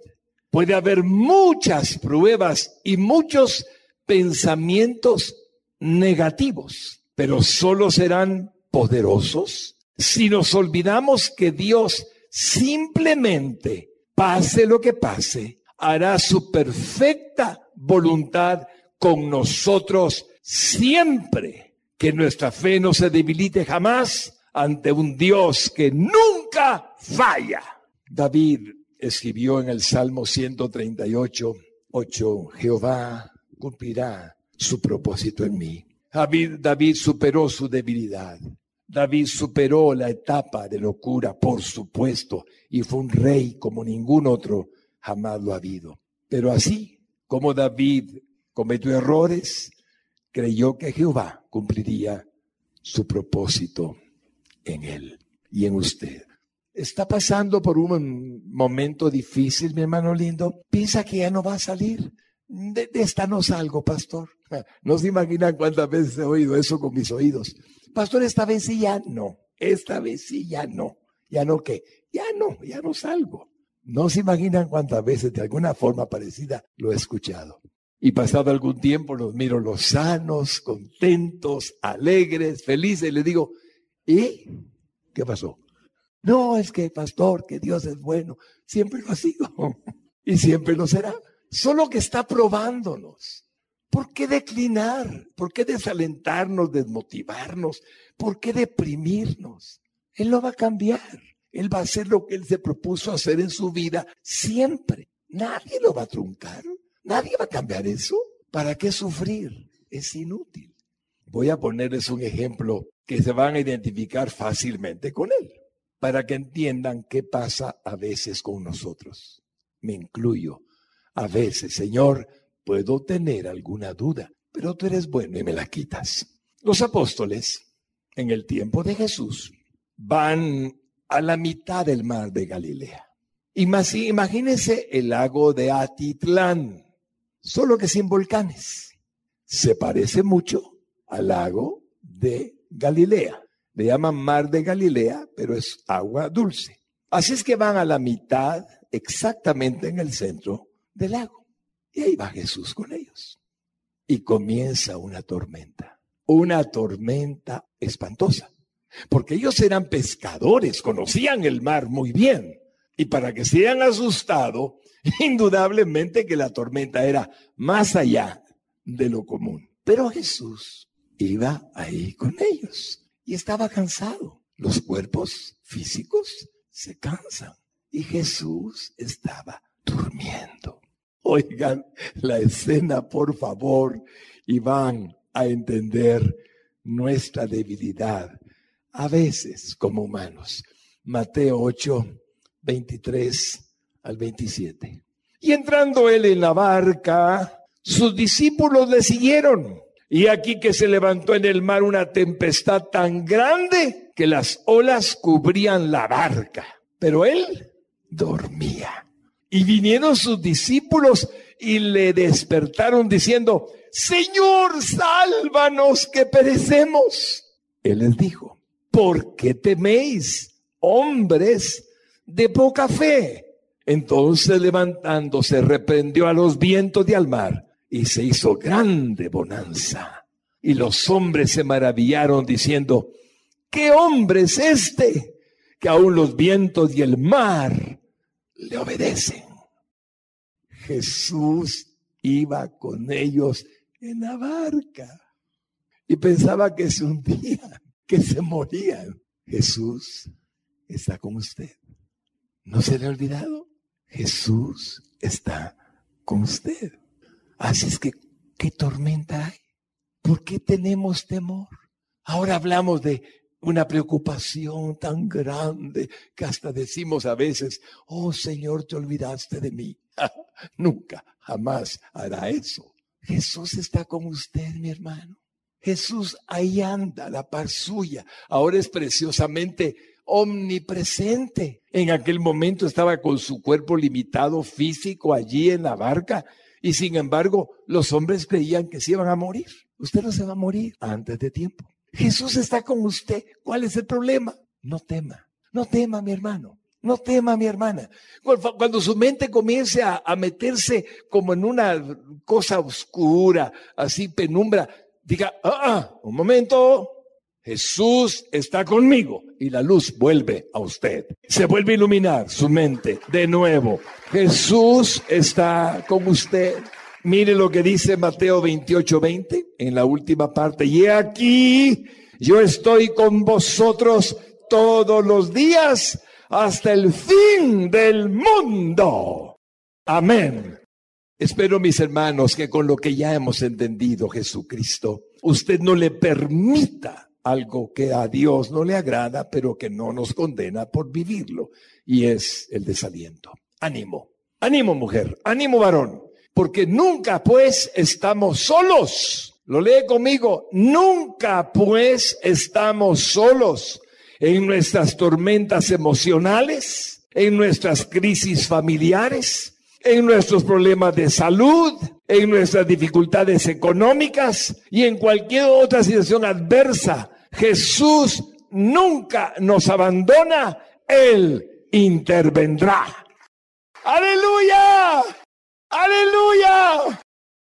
B: Puede haber muchas pruebas y muchos pensamientos negativos, pero solo serán poderosos si nos olvidamos que Dios simplemente, pase lo que pase, hará su perfecta voluntad con nosotros siempre. Que nuestra fe no se debilite jamás ante un Dios que nunca falla. David escribió en el Salmo 138, 8, Jehová cumplirá su propósito en mí. David, superó su debilidad. David superó la etapa de locura, por supuesto, y fue un rey como ningún otro jamás lo ha habido. Pero así como David cometió errores, creyó que Jehová cumpliría su propósito en él y en usted está pasando por un momento difícil, mi hermano lindo, piensa que ya no va a salir. De, esta no salgo, pastor. No se imaginan cuántas veces he oído eso con mis oídos. Pastor, esta vez sí ya no. Esta vez sí ya no. ¿Ya no qué? Ya no, ya no salgo. No se imaginan cuántas veces de alguna forma parecida lo he escuchado. Y pasado algún tiempo los miro los sanos, contentos, alegres, felices y les digo, ¿y qué pasó? No, es que, pastor, que Dios es bueno. Siempre lo ha sido y siempre lo será. Solo que está probándonos. ¿Por qué declinar? ¿Por qué desalentarnos, desmotivarnos? ¿Por qué deprimirnos? Él lo va a cambiar. Él va a hacer lo que Él se propuso hacer en su vida siempre. Nadie lo va a truncar. Nadie va a cambiar eso. ¿Para qué sufrir? Es inútil. Voy a ponerles un ejemplo que se van a identificar fácilmente con él para que entiendan qué pasa a veces con nosotros. Me incluyo. A veces, Señor, puedo tener alguna duda, pero tú eres bueno y me la quitas. Los apóstoles, en el tiempo de Jesús, van a la mitad del mar de Galilea. Imagínense el lago de Atitlán, solo que sin volcanes. Se parece mucho al lago de Galilea. Le llaman mar de Galilea, pero es agua dulce. Así es que van a la mitad, exactamente en el centro del lago. Y ahí va Jesús con ellos. Y comienza una tormenta. Una tormenta espantosa. Porque ellos eran pescadores, conocían el mar muy bien. Y para que se hayan asustado, indudablemente que la tormenta era más allá de lo común. Pero Jesús iba ahí con ellos y estaba cansado. Los cuerpos físicos se cansan y Jesús estaba durmiendo. Oigan la escena, por favor, y van a entender nuestra debilidad, a veces como humanos. Mateo 8, 23 al 27. Y entrando él en la barca, sus discípulos le siguieron. Y aquí que se levantó en el mar una tempestad tan grande que las olas cubrían la barca. Pero él dormía. Y vinieron sus discípulos y le despertaron diciendo, Señor, sálvanos que perecemos. Él les dijo, ¿por qué teméis, hombres de poca fe? Entonces levantándose, reprendió a los vientos y al mar y se hizo grande bonanza. Y los hombres se maravillaron diciendo, ¿qué hombre es este que aún los vientos y el mar le obedecen? Jesús iba con ellos en la barca. y pensaba que se hundían, que se morían. Jesús está con usted. ¿No se le ha olvidado? Jesús está con usted. Así es que, ¿qué tormenta hay? ¿Por qué tenemos temor? Ahora hablamos de una preocupación tan grande que hasta decimos a veces, oh Señor, te olvidaste de mí. Nunca, jamás hará eso. Jesús está con usted, mi hermano. Jesús ahí anda, la par suya. Ahora es preciosamente omnipresente. En aquel momento estaba con su cuerpo limitado físico allí en la barca y sin embargo los hombres creían que se iban a morir. Usted no se va a morir antes de tiempo. Jesús está con usted. ¿Cuál es el problema? No tema, no tema mi hermano. No tema, mi hermana. Cuando su mente comience a, meterse como en una cosa oscura, así penumbra, diga, ah, ah, un momento, Jesús está conmigo y la luz vuelve a usted. Se vuelve a iluminar su mente de nuevo. Jesús está con usted. Mire lo que dice Mateo 28, 20 en la última parte. Y aquí yo estoy con vosotros todos los días hasta el fin del mundo. Amén. Espero, mis hermanos, que con lo que ya hemos entendido Jesucristo, usted no le permita algo que a Dios no le agrada, pero que no nos condena por vivirlo, y es el desaliento. Ánimo, ánimo mujer, ánimo varón, porque nunca pues estamos solos. Lo lee conmigo, nunca pues estamos solos en nuestras tormentas emocionales, en nuestras crisis familiares, en nuestros problemas de salud, en nuestras dificultades económicas y en cualquier otra situación adversa. Jesús nunca nos abandona, Él intervendrá. Aleluya, aleluya.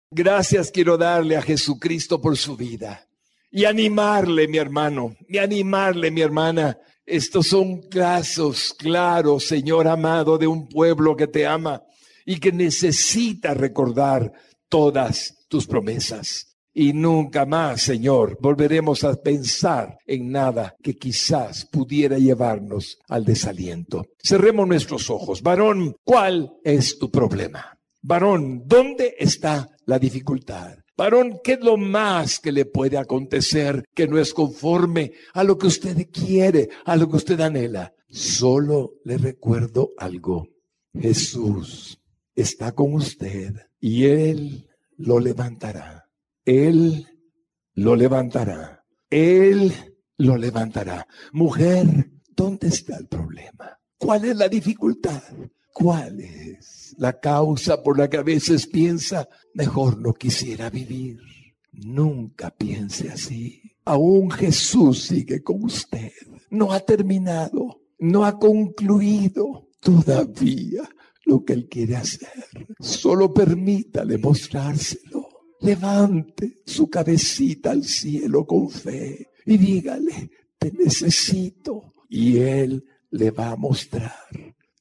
B: Gracias quiero darle a Jesucristo por su vida y animarle, mi hermano, y animarle, mi hermana. Estos son casos claros, Señor amado, de un pueblo que te ama y que necesita recordar todas tus promesas. Y nunca más, Señor, volveremos a pensar en nada que quizás pudiera llevarnos al desaliento. Cerremos nuestros ojos. Varón, ¿cuál es tu problema? Varón, ¿dónde está la dificultad? Varón, ¿qué es lo más que le puede acontecer que no es conforme a lo que usted quiere, a lo que usted anhela? Solo le recuerdo algo. Jesús está con usted y Él lo levantará. Él lo levantará. Él lo levantará. Mujer, ¿dónde está el problema? ¿Cuál es la dificultad? ¿Cuál es la causa por la que a veces piensa, mejor no quisiera vivir? Nunca piense así. Aún Jesús sigue con usted. No ha terminado, no ha concluido todavía lo que Él quiere hacer. Solo permítale mostrárselo. Levante su cabecita al cielo con fe y dígale, te necesito. Y Él le va a mostrar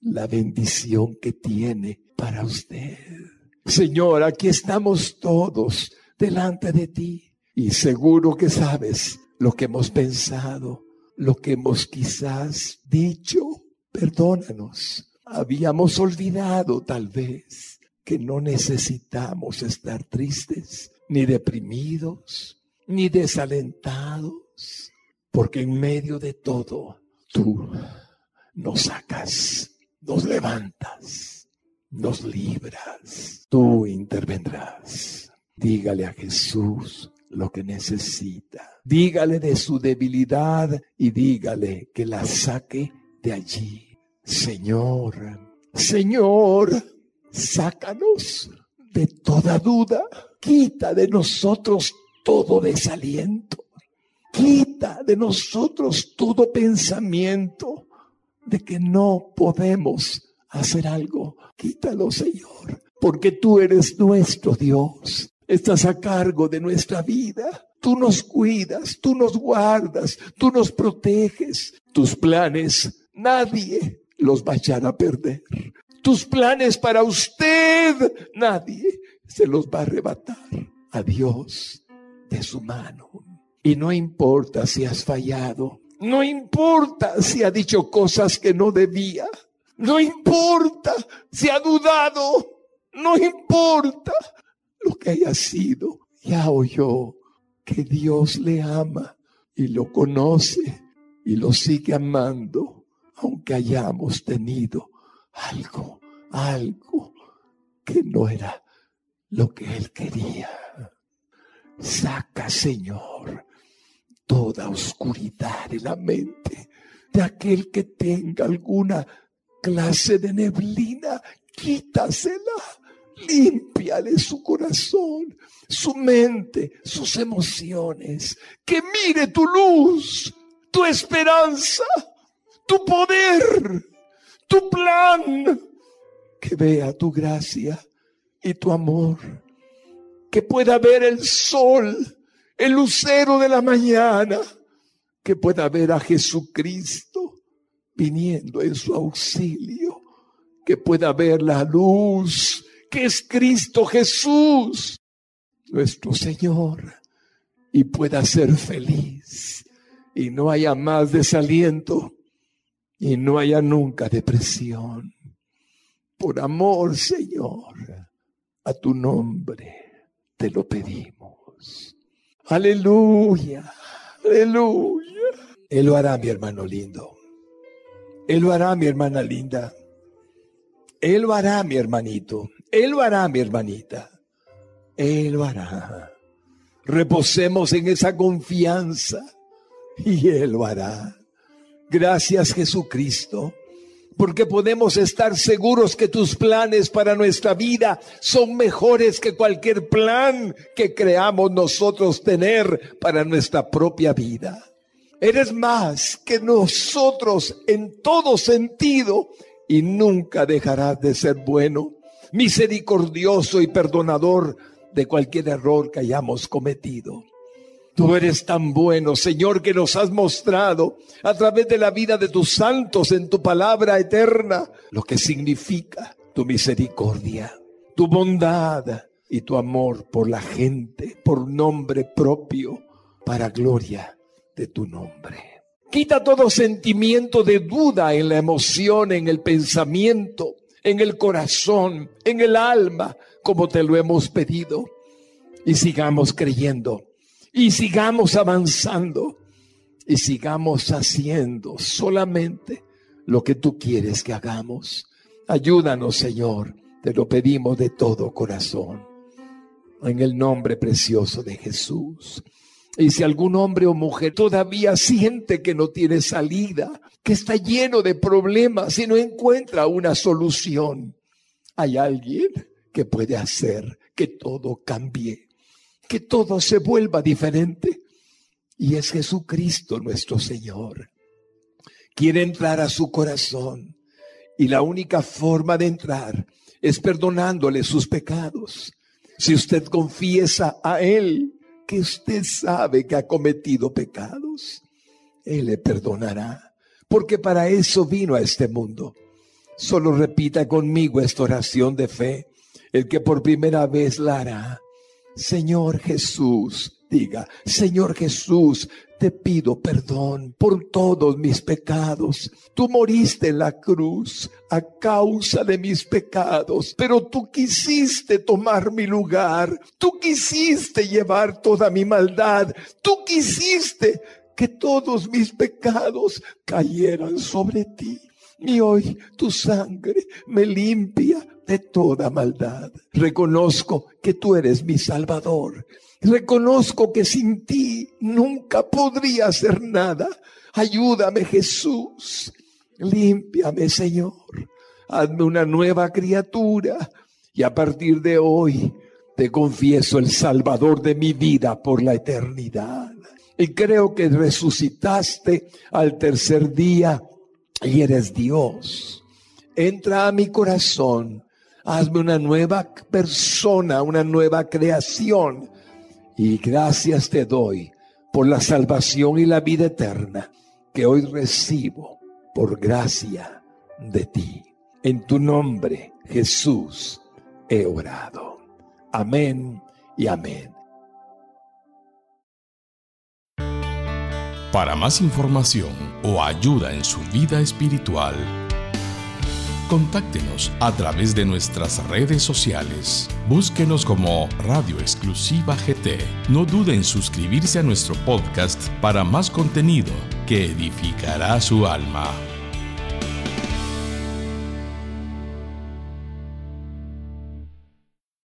B: la bendición que tiene para usted. Señor, aquí estamos todos delante de ti y seguro que sabes lo que hemos pensado, lo que hemos quizás dicho. Perdónanos. Habíamos olvidado tal vez que no necesitamos estar tristes, ni deprimidos, ni desalentados, porque en medio de todo tú nos sacas nos levantas, nos libras, tú intervendrás. Dígale a Jesús lo que necesita. Dígale de su debilidad y dígale que la saque de allí. Señor, Señor, sácanos de toda duda. Quita de nosotros todo desaliento. Quita de nosotros todo pensamiento de que no podemos hacer algo. Quítalo, Señor, porque tú eres nuestro Dios. Estás a cargo de nuestra vida. Tú nos cuidas, tú nos guardas, tú nos proteges. Tus planes nadie los va a echar a perder. Tus planes para usted nadie se los va a arrebatar a Dios de su mano. Y no importa si has fallado, no importa si ha dicho cosas que no debía, no importa si ha dudado, no importa lo que haya sido. Ya oyó que Dios le ama y lo conoce y lo sigue amando, aunque hayamos tenido algo, algo que no era lo que Él quería. Saca, Señor, toda oscuridad de la mente de aquel que tenga alguna clase de neblina, quítasela, límpiale su corazón, su mente, sus emociones, que mire tu luz, tu esperanza, tu poder, tu plan, que vea tu gracia y tu amor, que pueda ver el sol, el lucero de la mañana, que pueda ver a Jesucristo viniendo en su auxilio, que pueda ver la luz que es Cristo Jesús, nuestro Señor, y pueda ser feliz. Y no haya más desaliento y no haya nunca depresión. Por amor, Señor, a tu nombre te lo pedimos. Aleluya, aleluya. Él lo hará, mi hermano lindo. Él lo hará, mi hermana linda. Él lo hará, mi hermanito. Él lo hará, mi hermanita. Él lo hará. Reposemos en esa confianza y Él lo hará. Gracias Jesucristo porque podemos estar seguros que tus planes para nuestra vida son mejores que cualquier plan que creamos nosotros tener para nuestra propia vida. Eres más que nosotros en todo sentido y nunca dejarás de ser bueno, misericordioso y perdonador de cualquier error que hayamos cometido. Tú eres tan bueno, Señor, que nos has mostrado a través de la vida de tus santos en tu palabra eterna lo que significa tu misericordia, tu bondad y tu amor por la gente, por nombre propio, para gloria de tu nombre. Quita todo sentimiento de duda en la emoción, en el pensamiento, en el corazón, en el alma, como te lo hemos pedido. Y sigamos creyendo y sigamos avanzando y sigamos haciendo solamente lo que tú quieres que hagamos. Ayúdanos, Señor, te lo pedimos de todo corazón, en el nombre precioso de Jesús. Y si algún hombre o mujer todavía siente que no tiene salida, que está lleno de problemas y no encuentra una solución, hay alguien que puede hacer que todo cambie que todo se vuelva diferente. Y es Jesucristo nuestro Señor. Quiere entrar a su corazón. Y la única forma de entrar es perdonándole sus pecados. Si usted confiesa a Él que usted sabe que ha cometido pecados, Él le perdonará. Porque para eso vino a este mundo. Solo repita conmigo esta oración de fe. El que por primera vez la hará Señor Jesús, diga, Señor Jesús, te pido perdón por todos mis pecados. Tú moriste en la cruz a causa de mis pecados, pero tú quisiste tomar mi lugar, tú quisiste llevar toda mi maldad, tú quisiste que todos mis pecados cayeran sobre ti. Y hoy tu sangre me limpia de toda maldad. Reconozco que tú eres mi Salvador. Reconozco que sin ti nunca podría hacer nada. Ayúdame Jesús. Límpiame Señor. Hazme una nueva criatura. Y a partir de hoy te confieso el Salvador de mi vida por la eternidad. Y creo que resucitaste al tercer día y eres Dios. Entra a mi corazón hazme una nueva persona, una nueva creación. Y gracias te doy por la salvación y la vida eterna que hoy recibo por gracia de ti. En tu nombre, Jesús, he orado. Amén y amén.
A: Para más información o ayuda en su vida espiritual, contáctenos a través de nuestras redes sociales. Búsquenos como Radio Exclusiva GT. No dude en suscribirse a nuestro podcast para más contenido que edificará su alma.